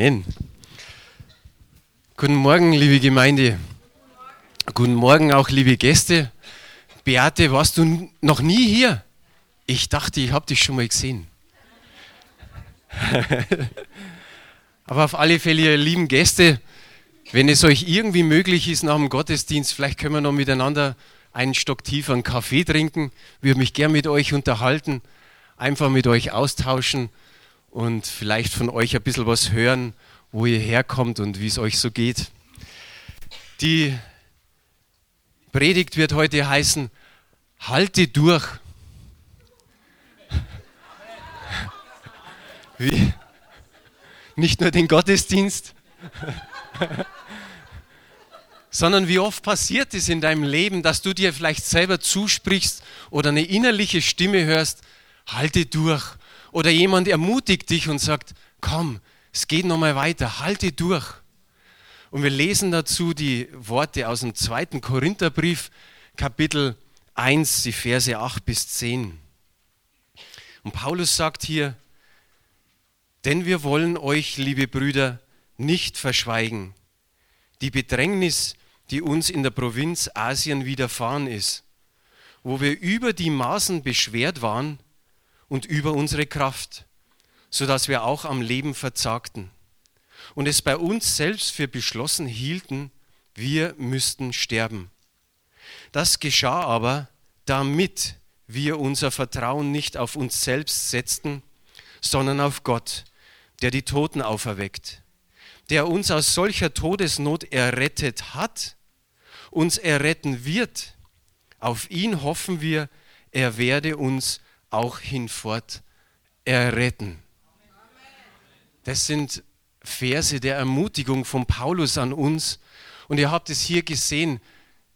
Amen. Guten Morgen, liebe Gemeinde. Guten Morgen auch, liebe Gäste. Beate, warst du noch nie hier? Ich dachte, ich habe dich schon mal gesehen. Aber auf alle Fälle, ihr lieben Gäste, wenn es euch irgendwie möglich ist nach dem Gottesdienst, vielleicht können wir noch miteinander einen Stock tiefer einen Kaffee trinken. Würde mich gern mit euch unterhalten, einfach mit euch austauschen und vielleicht von euch ein bisschen was hören, wo ihr herkommt und wie es euch so geht. Die Predigt wird heute heißen, halte durch. Wie? Nicht nur den Gottesdienst, sondern wie oft passiert es in deinem Leben, dass du dir vielleicht selber zusprichst oder eine innerliche Stimme hörst, halte durch. Oder jemand ermutigt dich und sagt, komm, es geht nochmal weiter, halte durch. Und wir lesen dazu die Worte aus dem zweiten Korintherbrief, Kapitel 1, die Verse 8 bis 10. Und Paulus sagt hier, denn wir wollen euch, liebe Brüder, nicht verschweigen, die Bedrängnis, die uns in der Provinz Asien widerfahren ist, wo wir über die Maßen beschwert waren, und über unsere Kraft, sodass wir auch am Leben verzagten und es bei uns selbst für beschlossen hielten, wir müssten sterben. Das geschah aber, damit wir unser Vertrauen nicht auf uns selbst setzten, sondern auf Gott, der die Toten auferweckt, der uns aus solcher Todesnot errettet hat, uns erretten wird. Auf ihn hoffen wir, er werde uns auch hinfort erretten. Das sind Verse der Ermutigung von Paulus an uns. Und ihr habt es hier gesehen.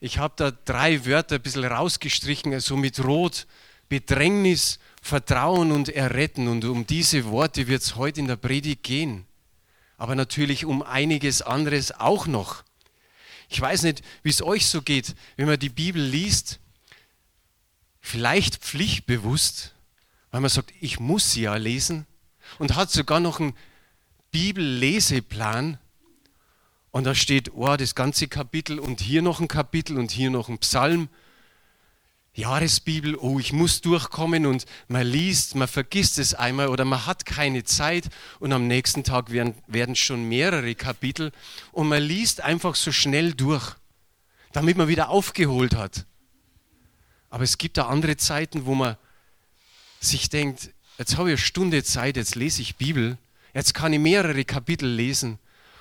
Ich habe da drei Wörter ein bisschen rausgestrichen, also mit Rot, Bedrängnis, Vertrauen und Erretten. Und um diese Worte wird es heute in der Predigt gehen. Aber natürlich um einiges anderes auch noch. Ich weiß nicht, wie es euch so geht, wenn man die Bibel liest vielleicht pflichtbewusst, weil man sagt, ich muss sie ja lesen und hat sogar noch einen Bibelleseplan und da steht, oh, das ganze Kapitel und hier noch ein Kapitel und hier noch ein Psalm. Jahresbibel, oh, ich muss durchkommen und man liest, man vergisst es einmal oder man hat keine Zeit und am nächsten Tag werden, werden schon mehrere Kapitel und man liest einfach so schnell durch, damit man wieder aufgeholt hat. Aber es gibt da andere Zeiten, wo man sich denkt, jetzt habe ich eine Stunde Zeit, jetzt lese ich Bibel, jetzt kann ich mehrere Kapitel lesen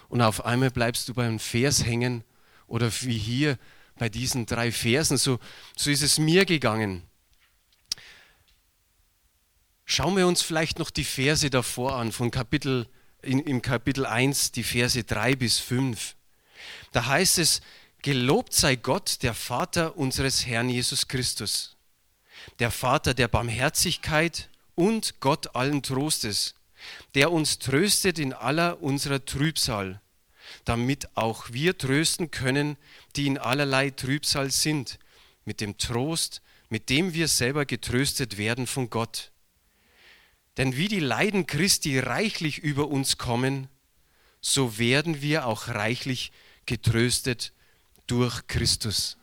und auf einmal bleibst du beim Vers hängen oder wie hier bei diesen drei Versen. So, so ist es mir gegangen. Schauen wir uns vielleicht noch die Verse davor an, von Kapitel, in, im Kapitel 1, die Verse 3 bis 5. Da heißt es, Gelobt sei Gott, der Vater unseres Herrn Jesus Christus, der Vater der Barmherzigkeit und Gott allen Trostes, der uns tröstet in aller unserer Trübsal, damit auch wir trösten können, die in allerlei Trübsal sind, mit dem Trost, mit dem wir selber getröstet werden von Gott. Denn wie die Leiden Christi reichlich über uns kommen, so werden wir auch reichlich getröstet durch Christus.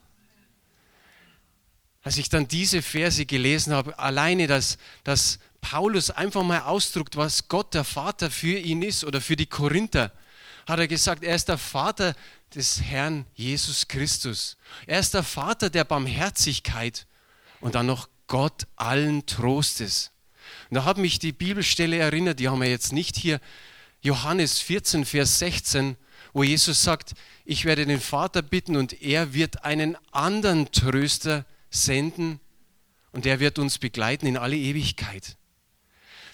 Als ich dann diese Verse gelesen habe, alleine, dass, dass Paulus einfach mal ausdruckt, was Gott der Vater für ihn ist oder für die Korinther, hat er gesagt, er ist der Vater des Herrn Jesus Christus. Er ist der Vater der Barmherzigkeit und dann noch Gott allen Trostes. Und da hat mich die Bibelstelle erinnert, die haben wir jetzt nicht hier, Johannes 14, Vers 16, wo Jesus sagt, ich werde den Vater bitten und er wird einen anderen Tröster senden und er wird uns begleiten in alle Ewigkeit.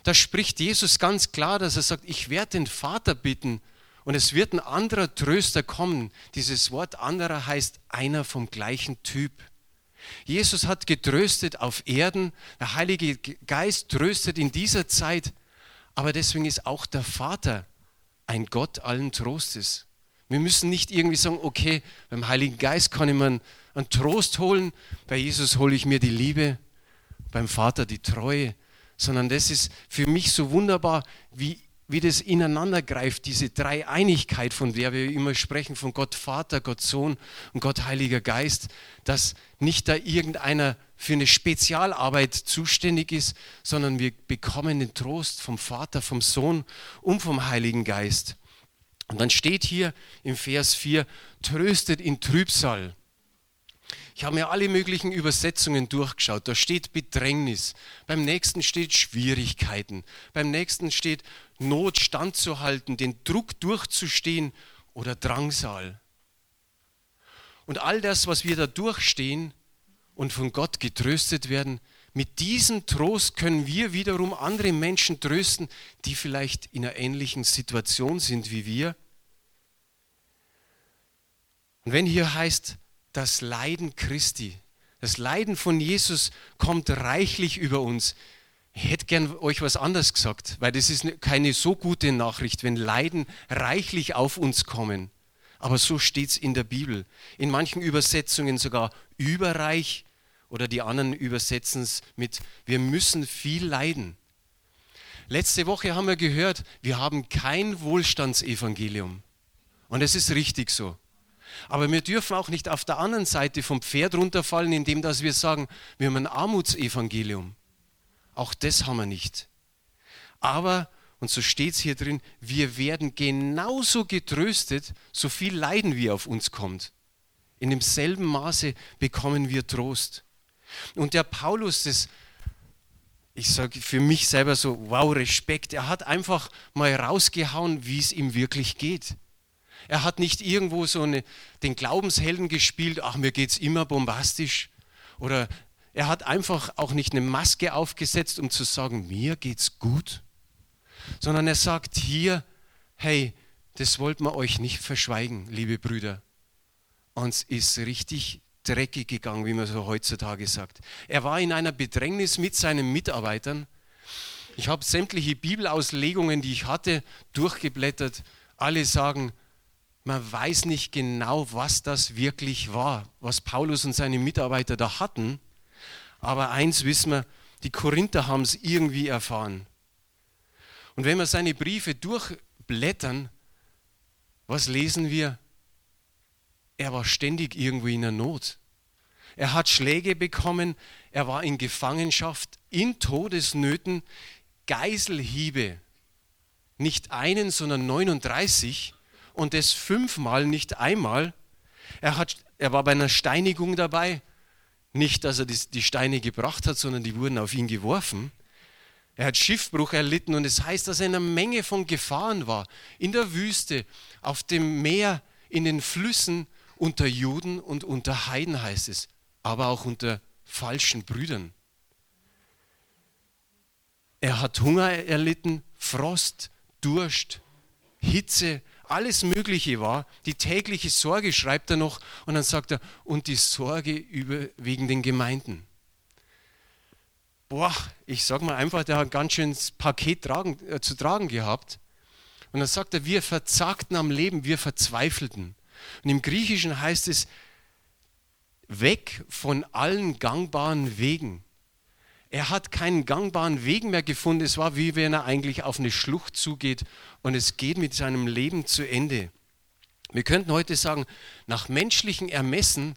Da spricht Jesus ganz klar, dass er sagt, ich werde den Vater bitten und es wird ein anderer Tröster kommen. Dieses Wort anderer heißt einer vom gleichen Typ. Jesus hat getröstet auf Erden, der Heilige Geist tröstet in dieser Zeit, aber deswegen ist auch der Vater ein Gott allen Trostes. Wir müssen nicht irgendwie sagen, okay, beim Heiligen Geist kann ich mir einen, Trost holen, bei Jesus hole ich mir die Liebe, beim Vater die Treue, sondern das ist für mich so wunderbar, wie wie das ineinander greift, diese Dreieinigkeit, von der wir immer sprechen, von Gott Vater, Gott Sohn und Gott Heiliger Geist, dass nicht da irgendeiner für eine Spezialarbeit zuständig ist, sondern wir bekommen den Trost vom Vater, vom Sohn und vom Heiligen Geist. Und dann steht hier im Vers 4, tröstet in Trübsal. Ich habe mir alle möglichen Übersetzungen durchgeschaut. Da steht Bedrängnis, beim nächsten steht Schwierigkeiten, beim nächsten steht Not standzuhalten, den Druck durchzustehen oder Drangsal. Und all das, was wir da durchstehen und von Gott getröstet werden, mit diesem Trost können wir wiederum andere Menschen trösten, die vielleicht in einer ähnlichen Situation sind wie wir. Und wenn hier heißt, das Leiden Christi, das Leiden von Jesus kommt reichlich über uns. Ich hätte gern euch was anderes gesagt, weil das ist keine so gute Nachricht, wenn Leiden reichlich auf uns kommen. Aber so steht es in der Bibel. In manchen Übersetzungen sogar überreich oder die anderen übersetzen es mit, wir müssen viel leiden. Letzte Woche haben wir gehört, wir haben kein Wohlstandsevangelium. Und es ist richtig so. Aber wir dürfen auch nicht auf der anderen Seite vom Pferd runterfallen, indem dass wir sagen, wir haben ein Armutsevangelium. Auch das haben wir nicht. Aber, und so steht es hier drin, wir werden genauso getröstet, so viel Leiden wie auf uns kommt. In demselben Maße bekommen wir Trost. Und der Paulus, das, ich sage für mich selber so, wow, Respekt, er hat einfach mal rausgehauen, wie es ihm wirklich geht. Er hat nicht irgendwo so eine, den Glaubenshelden gespielt, ach, mir geht es immer bombastisch. Oder er hat einfach auch nicht eine Maske aufgesetzt, um zu sagen, mir geht's gut. Sondern er sagt hier, hey, das wollten wir euch nicht verschweigen, liebe Brüder. Uns ist richtig dreckig gegangen, wie man so heutzutage sagt. Er war in einer Bedrängnis mit seinen Mitarbeitern. Ich habe sämtliche Bibelauslegungen, die ich hatte, durchgeblättert. Alle sagen, man weiß nicht genau, was das wirklich war, was Paulus und seine Mitarbeiter da hatten. Aber eins wissen wir, die Korinther haben es irgendwie erfahren. Und wenn wir seine Briefe durchblättern, was lesen wir? Er war ständig irgendwo in der Not. Er hat Schläge bekommen, er war in Gefangenschaft, in Todesnöten, Geiselhiebe. Nicht einen, sondern 39 und das fünfmal, nicht einmal. Er, hat, er war bei einer Steinigung dabei. Nicht, dass er die, die Steine gebracht hat, sondern die wurden auf ihn geworfen. Er hat Schiffbruch erlitten und es das heißt, dass er in einer Menge von Gefahren war. In der Wüste, auf dem Meer, in den Flüssen, unter Juden und unter Heiden heißt es, aber auch unter falschen Brüdern. Er hat Hunger erlitten, Frost, Durst, Hitze, alles Mögliche war. Die tägliche Sorge schreibt er noch und dann sagt er, und die Sorge über, wegen den Gemeinden. Boah, ich sag mal einfach, der hat ein ganz schönes Paket tragen, äh, zu tragen gehabt. Und dann sagt er, wir verzagten am Leben, wir verzweifelten. Und im Griechischen heißt es, weg von allen gangbaren Wegen. Er hat keinen gangbaren Weg mehr gefunden. Es war wie wenn er eigentlich auf eine Schlucht zugeht und es geht mit seinem Leben zu Ende. Wir könnten heute sagen, nach menschlichen Ermessen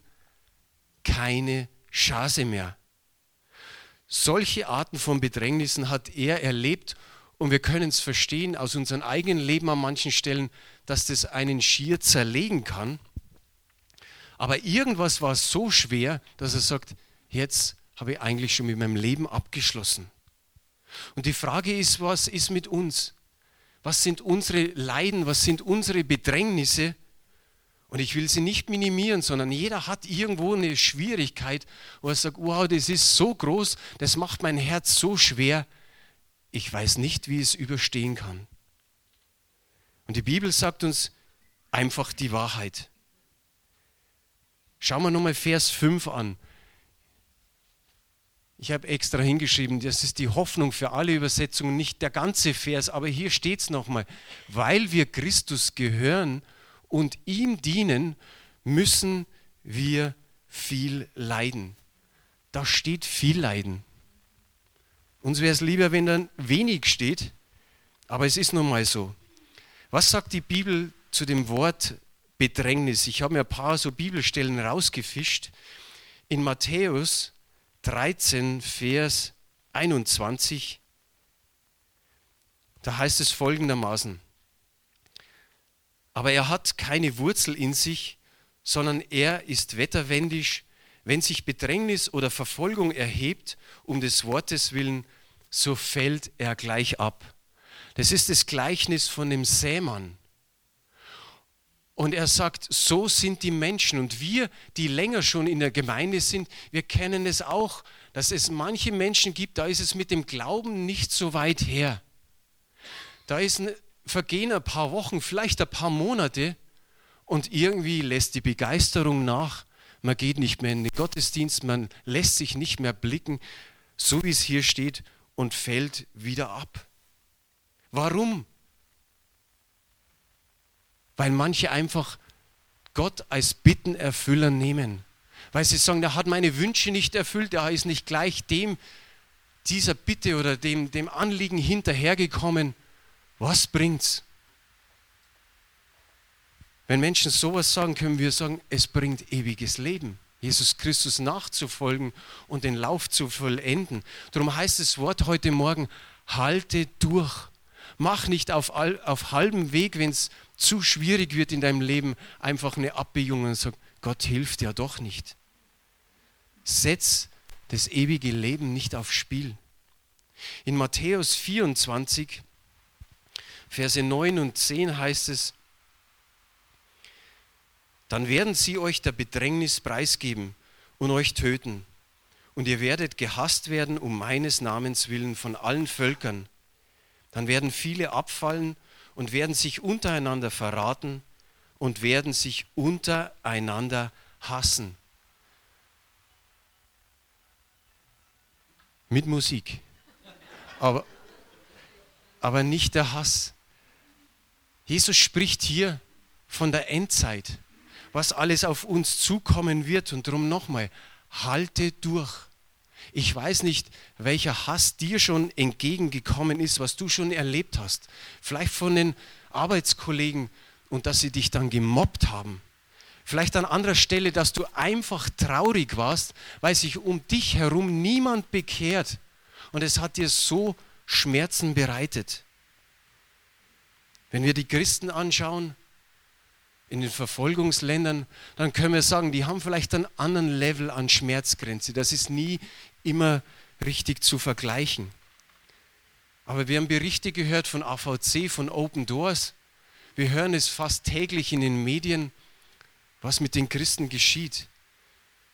keine Chance mehr. Solche Arten von Bedrängnissen hat er erlebt und wir können es verstehen aus unserem eigenen Leben an manchen Stellen, dass das einen schier zerlegen kann. Aber irgendwas war so schwer, dass er sagt, jetzt habe ich eigentlich schon mit meinem Leben abgeschlossen. Und die Frage ist, was ist mit uns? Was sind unsere Leiden? Was sind unsere Bedrängnisse? Und ich will sie nicht minimieren, sondern jeder hat irgendwo eine Schwierigkeit, wo er sagt, wow, das ist so groß, das macht mein Herz so schwer, ich weiß nicht, wie es überstehen kann. Und die Bibel sagt uns einfach die Wahrheit. Schauen wir nochmal Vers 5 an. Ich habe extra hingeschrieben, das ist die Hoffnung für alle Übersetzungen, nicht der ganze Vers, aber hier steht es nochmal. Weil wir Christus gehören und ihm dienen, müssen wir viel leiden. Da steht viel leiden. Uns wäre es lieber, wenn dann wenig steht, Aber es ist nun mal so. Was sagt die Bibel zu dem Wort Bedrängnis? Ich habe mir ein paar so Bibelstellen rausgefischt. In Matthäus 13, Vers 21, da heißt es folgendermaßen, aber er hat keine Wurzel in sich, sondern er ist wetterwendisch. Wenn sich Bedrängnis oder Verfolgung erhebt, um des Wortes willen, so fällt er gleich ab. Das ist das Gleichnis von dem Sämann. Und er sagt, so sind die Menschen. Und wir, die länger schon in der Gemeinde sind, wir kennen es auch, dass es manche Menschen gibt, da ist es mit dem Glauben nicht so weit her. Da ist ein, vergehen ein paar Wochen, vielleicht ein paar Monate und irgendwie lässt die Begeisterung nach. Man geht nicht mehr in den Gottesdienst, man lässt sich nicht mehr blicken, so wie es hier steht, und fällt wieder ab. Warum? Weil manche einfach Gott als Bittenerfüller nehmen. Weil sie sagen, der hat meine Wünsche nicht erfüllt, er ist nicht gleich dem, dieser Bitte oder dem, dem Anliegen hinterhergekommen. Was bringt's? Wenn Menschen sowas sagen, können wir sagen, es bringt ewiges Leben. Jesus Christus nachzufolgen und den Lauf zu vollenden. Darum heißt das Wort heute Morgen, halte durch. Mach nicht auf, all, auf halbem Weg, wenn es zu schwierig wird in deinem Leben, einfach eine Abbiegung und sag, Gott hilft ja doch nicht. Setz das ewige Leben nicht aufs Spiel. In Matthäus 24, Verse 9 und 10 heißt es, dann werden sie euch der Bedrängnis preisgeben und euch töten. Und ihr werdet gehasst werden um meines Namens willen von allen Völkern dann werden viele abfallen und werden sich untereinander verraten und werden sich untereinander hassen. Mit Musik. Aber, aber nicht der Hass. Jesus spricht hier von der Endzeit, was alles auf uns zukommen wird. Und darum nochmal, halte durch. Ich weiß nicht, welcher Hass dir schon entgegengekommen ist, was du schon erlebt hast. Vielleicht von den Arbeitskollegen und dass sie dich dann gemobbt haben. Vielleicht an anderer Stelle, dass du einfach traurig warst, weil sich um dich herum niemand bekehrt. Und es hat dir so Schmerzen bereitet. Wenn wir die Christen anschauen, in den Verfolgungsländern, dann können wir sagen, die haben vielleicht einen anderen Level an Schmerzgrenze. Das ist nie immer richtig zu vergleichen. Aber wir haben Berichte gehört von AVC, von Open Doors. Wir hören es fast täglich in den Medien, was mit den Christen geschieht.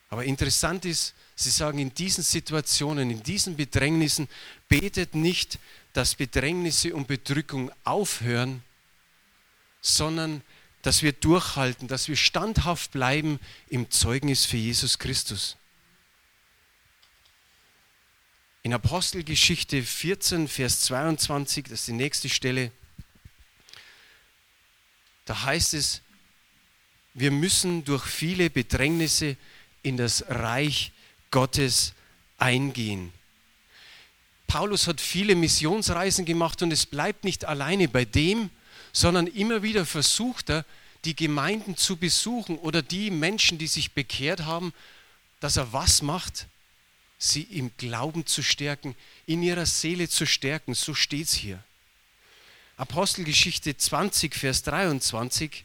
Aber interessant ist, sie sagen, in diesen Situationen, in diesen Bedrängnissen, betet nicht, dass Bedrängnisse und Bedrückung aufhören, sondern dass wir durchhalten, dass wir standhaft bleiben im Zeugnis für Jesus Christus. In Apostelgeschichte 14, Vers 22, das ist die nächste Stelle, da heißt es, wir müssen durch viele Bedrängnisse in das Reich Gottes eingehen. Paulus hat viele Missionsreisen gemacht und es bleibt nicht alleine bei dem, sondern immer wieder versucht er, die Gemeinden zu besuchen oder die Menschen, die sich bekehrt haben, dass er was macht? Sie im Glauben zu stärken, in ihrer Seele zu stärken. So steht es hier. Apostelgeschichte 20, Vers 23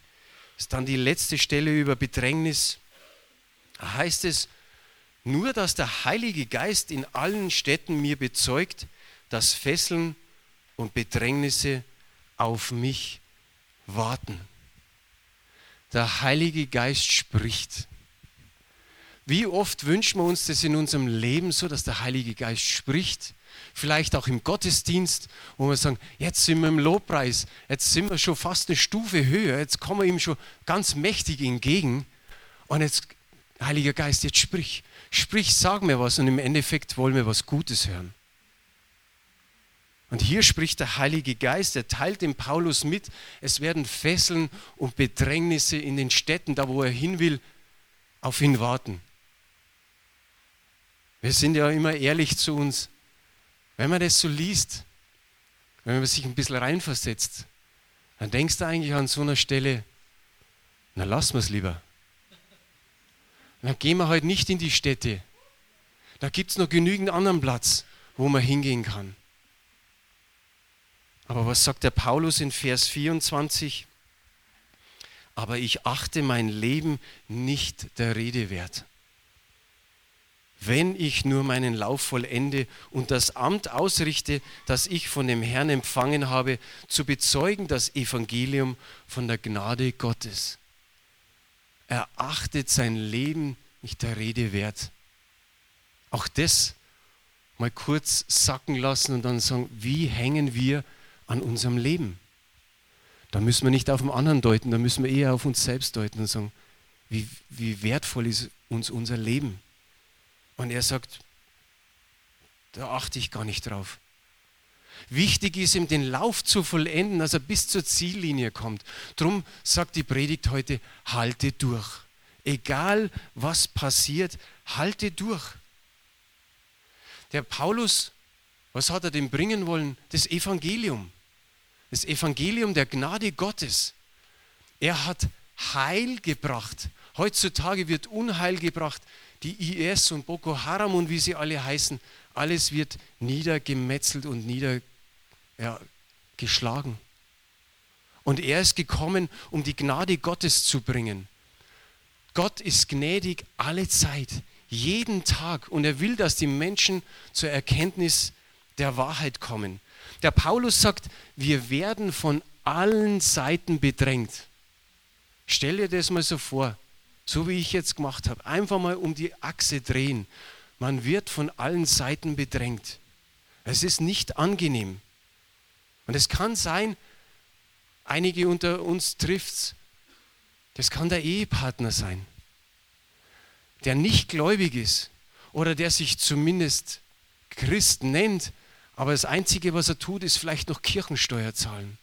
ist dann die letzte Stelle über Bedrängnis. Da heißt es, nur dass der Heilige Geist in allen Städten mir bezeugt, dass Fesseln und Bedrängnisse auf mich warten. Der Heilige Geist spricht. Wie oft wünschen wir uns das in unserem Leben so, dass der Heilige Geist spricht? Vielleicht auch im Gottesdienst, wo wir sagen, jetzt sind wir im Lobpreis, jetzt sind wir schon fast eine Stufe höher, jetzt kommen wir ihm schon ganz mächtig entgegen. Und jetzt, Heiliger Geist, jetzt sprich, sprich, sag mir was und im Endeffekt wollen wir was Gutes hören. Und hier spricht der Heilige Geist, er teilt dem Paulus mit, es werden Fesseln und Bedrängnisse in den Städten, da wo er hin will, auf ihn warten. Wir sind ja immer ehrlich zu uns. Wenn man das so liest, wenn man sich ein bisschen reinversetzt, dann denkst du eigentlich an so einer Stelle, na lassen wir es lieber. Dann gehen wir heute halt nicht in die Städte. Da gibt es noch genügend anderen Platz, wo man hingehen kann. Aber was sagt der Paulus in Vers 24? Aber ich achte mein Leben nicht der Rede wert. Wenn ich nur meinen Lauf vollende und das Amt ausrichte, das ich von dem Herrn empfangen habe, zu bezeugen das Evangelium von der Gnade Gottes. Er achtet sein Leben nicht der Rede wert. Auch das mal kurz sacken lassen und dann sagen, wie hängen wir an unserem Leben. Da müssen wir nicht auf den anderen deuten, da müssen wir eher auf uns selbst deuten und sagen, wie, wie wertvoll ist uns unser Leben. Und er sagt, da achte ich gar nicht drauf. Wichtig ist ihm, den Lauf zu vollenden, dass er bis zur Ziellinie kommt. Drum sagt die Predigt heute, halte durch. Egal was passiert, halte durch. Der Paulus, was hat er denn bringen wollen? Das Evangelium das Evangelium der Gnade Gottes. Er hat Heil gebracht. Heutzutage wird Unheil gebracht. Die IS und Boko Haram und wie sie alle heißen, alles wird niedergemetzelt und niedergeschlagen. Und er ist gekommen, um die Gnade Gottes zu bringen. Gott ist gnädig alle Zeit, jeden Tag. Und er will, dass die Menschen zur Erkenntnis der Wahrheit kommen. Der Paulus sagt, wir werden von allen Seiten bedrängt. Stell dir das mal so vor, so wie ich jetzt gemacht habe. Einfach mal um die Achse drehen. Man wird von allen Seiten bedrängt. Es ist nicht angenehm. Und es kann sein, einige unter uns trifft es, das kann der Ehepartner sein, der nicht gläubig ist oder der sich zumindest Christ nennt, aber das Einzige, was er tut, ist vielleicht noch Kirchensteuer zahlen.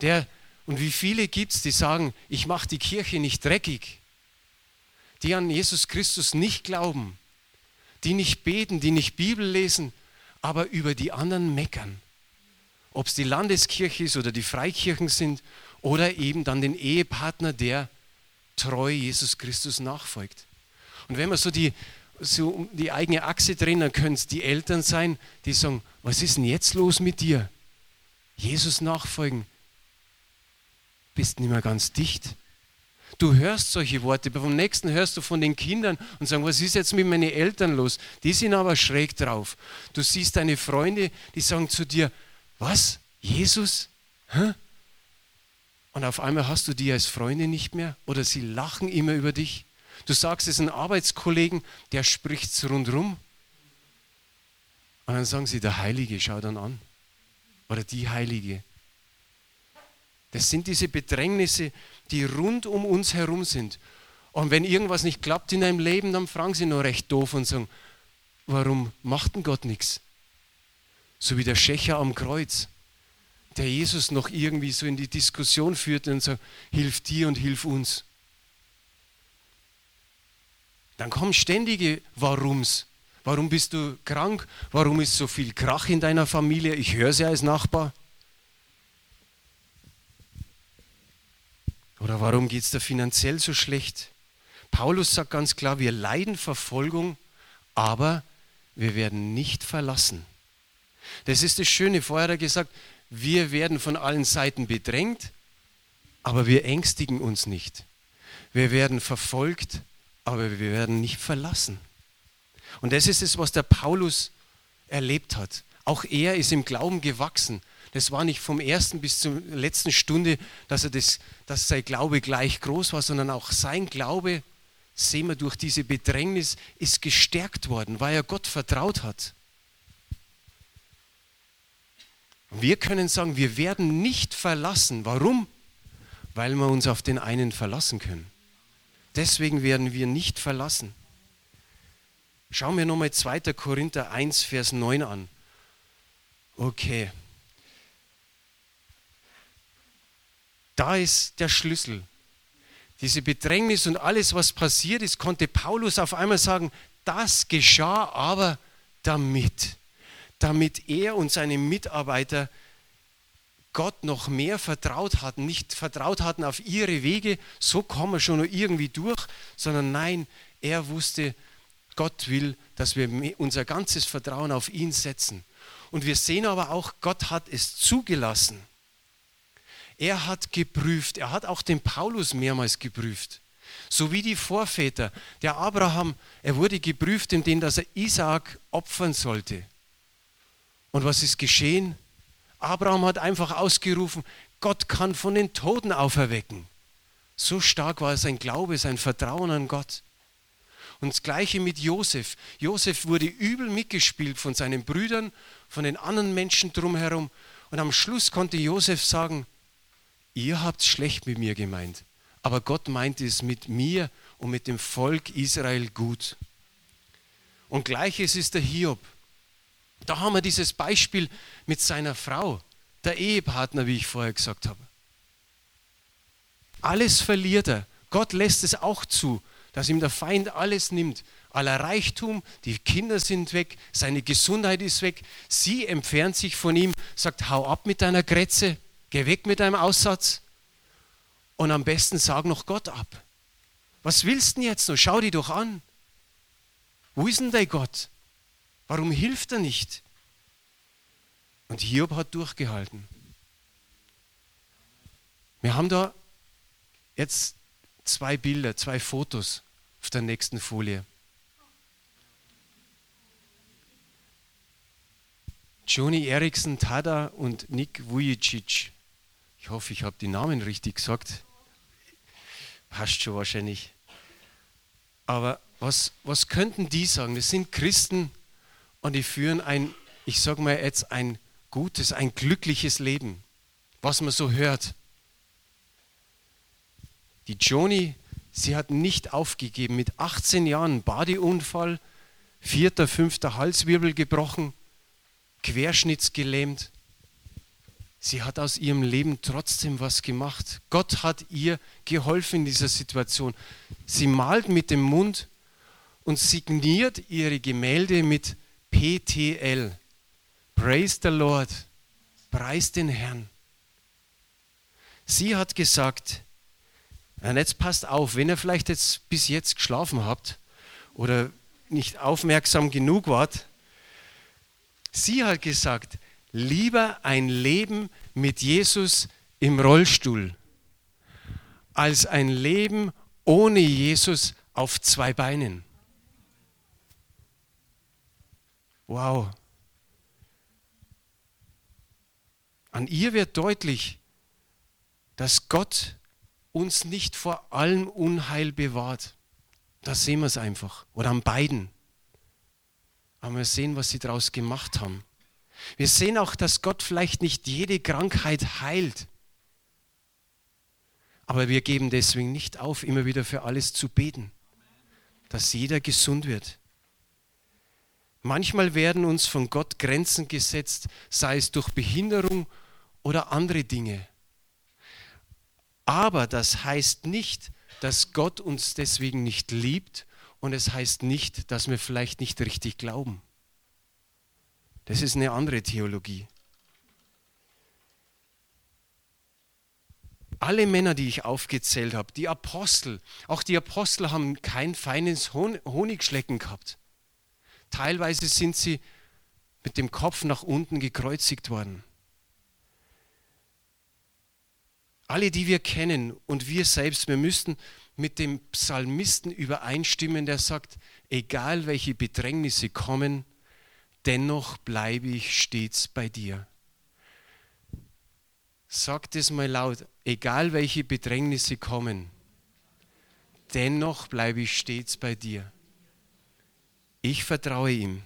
Der, und wie viele gibt es, die sagen, ich mache die Kirche nicht dreckig, die an Jesus Christus nicht glauben, die nicht beten, die nicht Bibel lesen, aber über die anderen meckern. Ob es die Landeskirche ist oder die Freikirchen sind oder eben dann den Ehepartner, der treu Jesus Christus nachfolgt. Und wenn man so die, so die eigene Achse drehen, dann können es die Eltern sein, die sagen, was ist denn jetzt los mit dir? Jesus nachfolgen, bist nicht mehr ganz dicht. Du hörst solche Worte, vom nächsten hörst du von den Kindern und sagen, was ist jetzt mit meinen Eltern los? Die sind aber schräg drauf. Du siehst deine Freunde, die sagen zu dir, was? Jesus? Hä? Und auf einmal hast du die als Freunde nicht mehr oder sie lachen immer über dich. Du sagst es einem Arbeitskollegen, der spricht es rundherum. Und dann sagen sie, der Heilige, schau dann an. Oder die Heilige. Das sind diese Bedrängnisse, die rund um uns herum sind. Und wenn irgendwas nicht klappt in deinem Leben, dann fragen sie nur recht doof und sagen, warum macht denn Gott nichts? So wie der Schächer am Kreuz, der Jesus noch irgendwie so in die Diskussion führte und sagt, hilf dir und hilf uns. Dann kommen ständige Warums. Warum bist du krank? Warum ist so viel Krach in deiner Familie? Ich höre sie als Nachbar. Oder warum geht es dir finanziell so schlecht? Paulus sagt ganz klar, wir leiden Verfolgung, aber wir werden nicht verlassen. Das ist das Schöne. Vorher hat er gesagt, wir werden von allen Seiten bedrängt, aber wir ängstigen uns nicht. Wir werden verfolgt, aber wir werden nicht verlassen. Und das ist es, was der Paulus erlebt hat. Auch er ist im Glauben gewachsen. Das war nicht vom ersten bis zur letzten Stunde, dass, er das, dass sein Glaube gleich groß war, sondern auch sein Glaube, sehen wir durch diese Bedrängnis, ist gestärkt worden, weil er Gott vertraut hat. Und wir können sagen, wir werden nicht verlassen. Warum? Weil wir uns auf den einen verlassen können. Deswegen werden wir nicht verlassen. Schauen wir nochmal 2. Korinther 1, Vers 9 an. Okay. Da ist der Schlüssel. Diese Bedrängnis und alles, was passiert ist, konnte Paulus auf einmal sagen, das geschah aber damit, damit er und seine Mitarbeiter Gott noch mehr vertraut hatten, nicht vertraut hatten auf ihre Wege, so kommen wir schon irgendwie durch, sondern nein, er wusste, Gott will, dass wir unser ganzes Vertrauen auf ihn setzen. Und wir sehen aber auch, Gott hat es zugelassen. Er hat geprüft, er hat auch den Paulus mehrmals geprüft. So wie die Vorväter. Der Abraham, er wurde geprüft, indem dass er Isaak opfern sollte. Und was ist geschehen? Abraham hat einfach ausgerufen, Gott kann von den Toten auferwecken. So stark war sein Glaube, sein Vertrauen an Gott. Und das gleiche mit Josef. Josef wurde übel mitgespielt von seinen Brüdern, von den anderen Menschen drumherum. Und am Schluss konnte Josef sagen, ihr habt es schlecht mit mir gemeint, aber Gott meinte es mit mir und mit dem Volk Israel gut. Und gleiches ist der Hiob. Da haben wir dieses Beispiel mit seiner Frau, der Ehepartner, wie ich vorher gesagt habe. Alles verliert er. Gott lässt es auch zu, dass ihm der Feind alles nimmt. Aller Reichtum, die Kinder sind weg, seine Gesundheit ist weg. Sie entfernt sich von ihm, sagt, hau ab mit deiner Grätze, geh weg mit deinem Aussatz. Und am besten sag noch Gott ab. Was willst du jetzt noch? Schau dich doch an. Wo ist denn dein Gott? Warum hilft er nicht? Und Hiob hat durchgehalten. Wir haben da jetzt zwei Bilder, zwei Fotos auf der nächsten Folie. Joni Eriksson Tada und Nick Vujicic. Ich hoffe, ich habe die Namen richtig gesagt. Passt schon wahrscheinlich. Aber was, was könnten die sagen? Das sind Christen, und die führen ein, ich sage mal jetzt, ein gutes, ein glückliches Leben, was man so hört. Die Joni, sie hat nicht aufgegeben. Mit 18 Jahren Badeunfall, vierter, fünfter Halswirbel gebrochen, querschnittsgelähmt. Sie hat aus ihrem Leben trotzdem was gemacht. Gott hat ihr geholfen in dieser Situation. Sie malt mit dem Mund und signiert ihre Gemälde mit PTL. Praise the Lord. Preis den Herrn. Sie hat gesagt, und jetzt passt auf, wenn ihr vielleicht jetzt bis jetzt geschlafen habt oder nicht aufmerksam genug wart, sie hat gesagt, lieber ein Leben mit Jesus im Rollstuhl als ein Leben ohne Jesus auf zwei Beinen. Wow. An ihr wird deutlich, dass Gott uns nicht vor allem Unheil bewahrt. Da sehen wir es einfach. Oder an beiden. Aber wir sehen, was sie daraus gemacht haben. Wir sehen auch, dass Gott vielleicht nicht jede Krankheit heilt. Aber wir geben deswegen nicht auf, immer wieder für alles zu beten, dass jeder gesund wird. Manchmal werden uns von Gott Grenzen gesetzt, sei es durch Behinderung oder andere Dinge. Aber das heißt nicht, dass Gott uns deswegen nicht liebt und es heißt nicht, dass wir vielleicht nicht richtig glauben. Das ist eine andere Theologie. Alle Männer, die ich aufgezählt habe, die Apostel, auch die Apostel haben kein feines Honigschlecken gehabt. Teilweise sind sie mit dem Kopf nach unten gekreuzigt worden. Alle, die wir kennen und wir selbst, wir müssten mit dem Psalmisten übereinstimmen, der sagt, egal welche Bedrängnisse kommen, dennoch bleibe ich stets bei dir. Sagt es mal laut, egal welche Bedrängnisse kommen, dennoch bleibe ich stets bei dir. Ich vertraue ihm.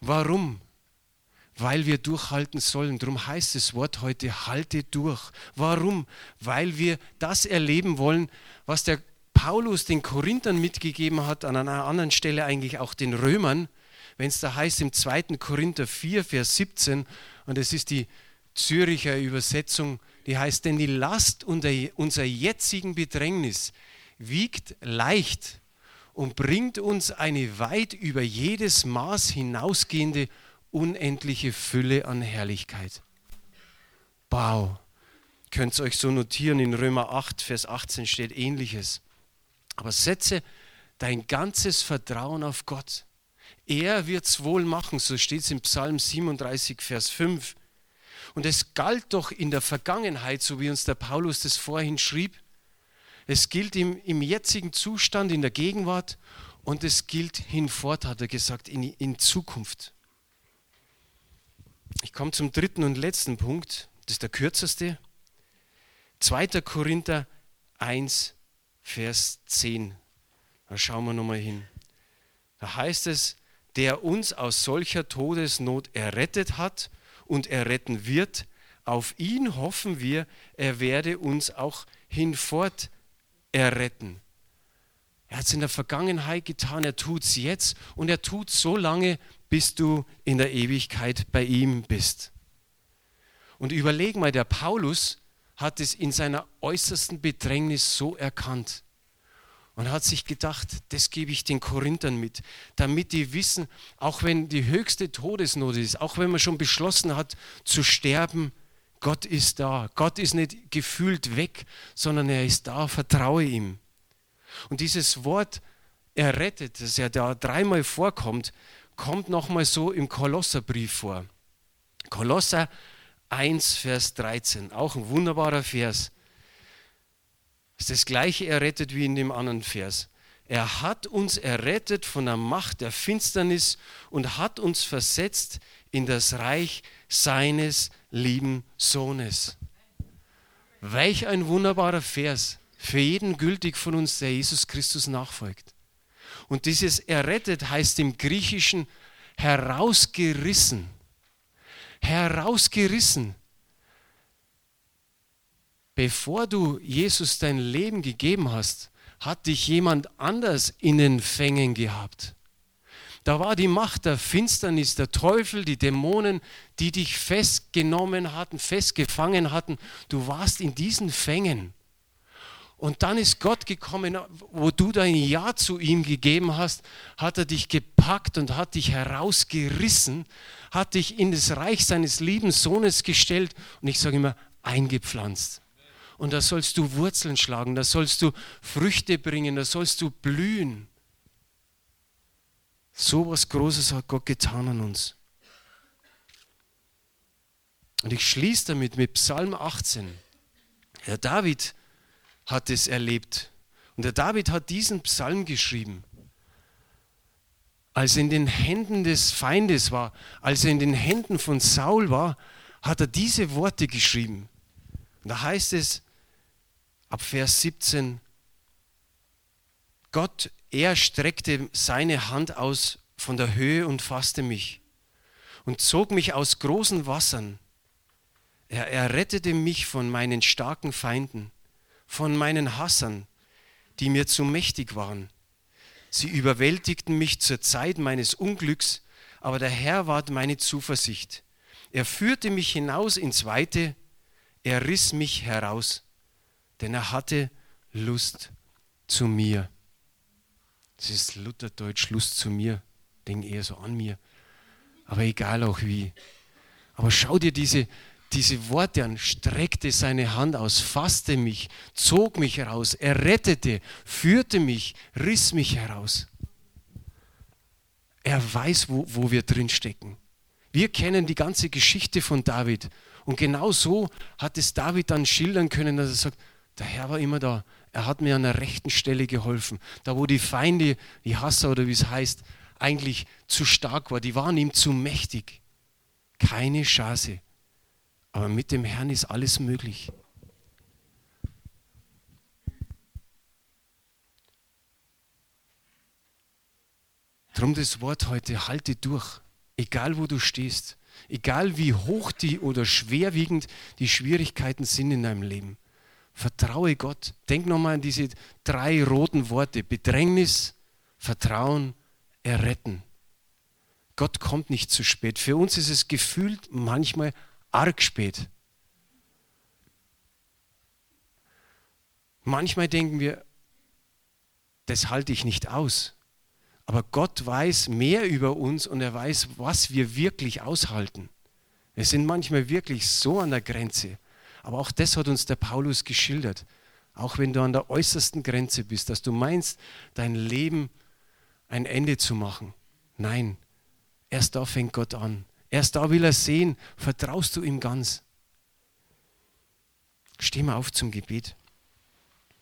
Warum? Weil wir durchhalten sollen. Darum heißt das Wort heute, halte durch. Warum? Weil wir das erleben wollen, was der Paulus den Korinthern mitgegeben hat, an einer anderen Stelle eigentlich auch den Römern, wenn es da heißt im 2. Korinther 4, Vers 17, und es ist die Züricher Übersetzung, die heißt, denn die Last unserer jetzigen Bedrängnis wiegt leicht und bringt uns eine weit über jedes Maß hinausgehende unendliche Fülle an Herrlichkeit. Wow. Könnt ihr euch so notieren, in Römer 8, Vers 18 steht ähnliches. Aber setze dein ganzes Vertrauen auf Gott. Er wird es wohl machen, so steht es im Psalm 37, Vers 5. Und es galt doch in der Vergangenheit, so wie uns der Paulus das vorhin schrieb, es gilt im, im jetzigen Zustand, in der Gegenwart und es gilt hinfort, hat er gesagt, in, in Zukunft. Ich komme zum dritten und letzten Punkt, das ist der kürzeste. 2. Korinther 1, Vers 10. Da schauen wir nochmal hin. Da heißt es, der uns aus solcher Todesnot errettet hat und erretten wird, auf ihn hoffen wir, er werde uns auch hinfort erretten. Er hat es in der Vergangenheit getan, er tut es jetzt und er tut so lange, bis du in der Ewigkeit bei ihm bist. Und überleg mal, der Paulus hat es in seiner äußersten Bedrängnis so erkannt und hat sich gedacht, das gebe ich den Korinthern mit, damit die wissen, auch wenn die höchste Todesnot ist, auch wenn man schon beschlossen hat zu sterben, Gott ist da. Gott ist nicht gefühlt weg, sondern er ist da, vertraue ihm. Und dieses Wort errettet, das ja da dreimal vorkommt, kommt nochmal so im Kolosserbrief vor. Kolosser 1, Vers 13, auch ein wunderbarer Vers. Ist das gleiche errettet wie in dem anderen Vers. Er hat uns errettet von der Macht der Finsternis und hat uns versetzt in das Reich seines lieben Sohnes. Welch ein wunderbarer Vers für jeden gültig von uns, der Jesus Christus nachfolgt. Und dieses errettet heißt im Griechischen herausgerissen. Herausgerissen. Bevor du Jesus dein Leben gegeben hast, hat dich jemand anders in den Fängen gehabt. Da war die Macht der Finsternis, der Teufel, die Dämonen, die dich festgenommen hatten, festgefangen hatten. Du warst in diesen Fängen. Und dann ist Gott gekommen, wo du dein Ja zu ihm gegeben hast, hat er dich gepackt und hat dich herausgerissen, hat dich in das Reich seines lieben Sohnes gestellt und ich sage immer, eingepflanzt. Und da sollst du Wurzeln schlagen, da sollst du Früchte bringen, da sollst du blühen. So was Großes hat Gott getan an uns. Und ich schließe damit mit Psalm 18. Der David hat es erlebt. Und der David hat diesen Psalm geschrieben. Als er in den Händen des Feindes war, als er in den Händen von Saul war, hat er diese Worte geschrieben. Und da heißt es ab Vers 17, Gott er streckte seine Hand aus von der Höhe und fasste mich und zog mich aus großen Wassern. Er errettete mich von meinen starken Feinden, von meinen Hassern, die mir zu mächtig waren. Sie überwältigten mich zur Zeit meines Unglücks, aber der Herr ward meine Zuversicht. Er führte mich hinaus ins Weite, er riss mich heraus, denn er hatte Lust zu mir. Das ist Lutherdeutsch, Lust zu mir, denke eher so an mir. Aber egal auch wie. Aber schau dir diese, diese Worte an, streckte seine Hand aus, fasste mich, zog mich heraus, errettete, führte mich, riss mich heraus. Er weiß, wo, wo wir drin stecken. Wir kennen die ganze Geschichte von David. Und genau so hat es David dann schildern können, dass er sagt, der Herr war immer da. Er hat mir an der rechten Stelle geholfen. Da, wo die Feinde, die Hasser oder wie es heißt, eigentlich zu stark war. Die waren ihm zu mächtig. Keine Chance. Aber mit dem Herrn ist alles möglich. Drum das Wort heute, halte durch, egal wo du stehst, egal wie hoch die oder schwerwiegend die Schwierigkeiten sind in deinem Leben. Vertraue Gott. Denk nochmal an diese drei roten Worte. Bedrängnis, Vertrauen, Erretten. Gott kommt nicht zu spät. Für uns ist es gefühlt manchmal arg spät. Manchmal denken wir, das halte ich nicht aus. Aber Gott weiß mehr über uns und er weiß, was wir wirklich aushalten. Wir sind manchmal wirklich so an der Grenze. Aber auch das hat uns der Paulus geschildert. Auch wenn du an der äußersten Grenze bist, dass du meinst, dein Leben ein Ende zu machen. Nein, erst da fängt Gott an. Erst da will er sehen, vertraust du ihm ganz. Steh mal auf zum Gebet.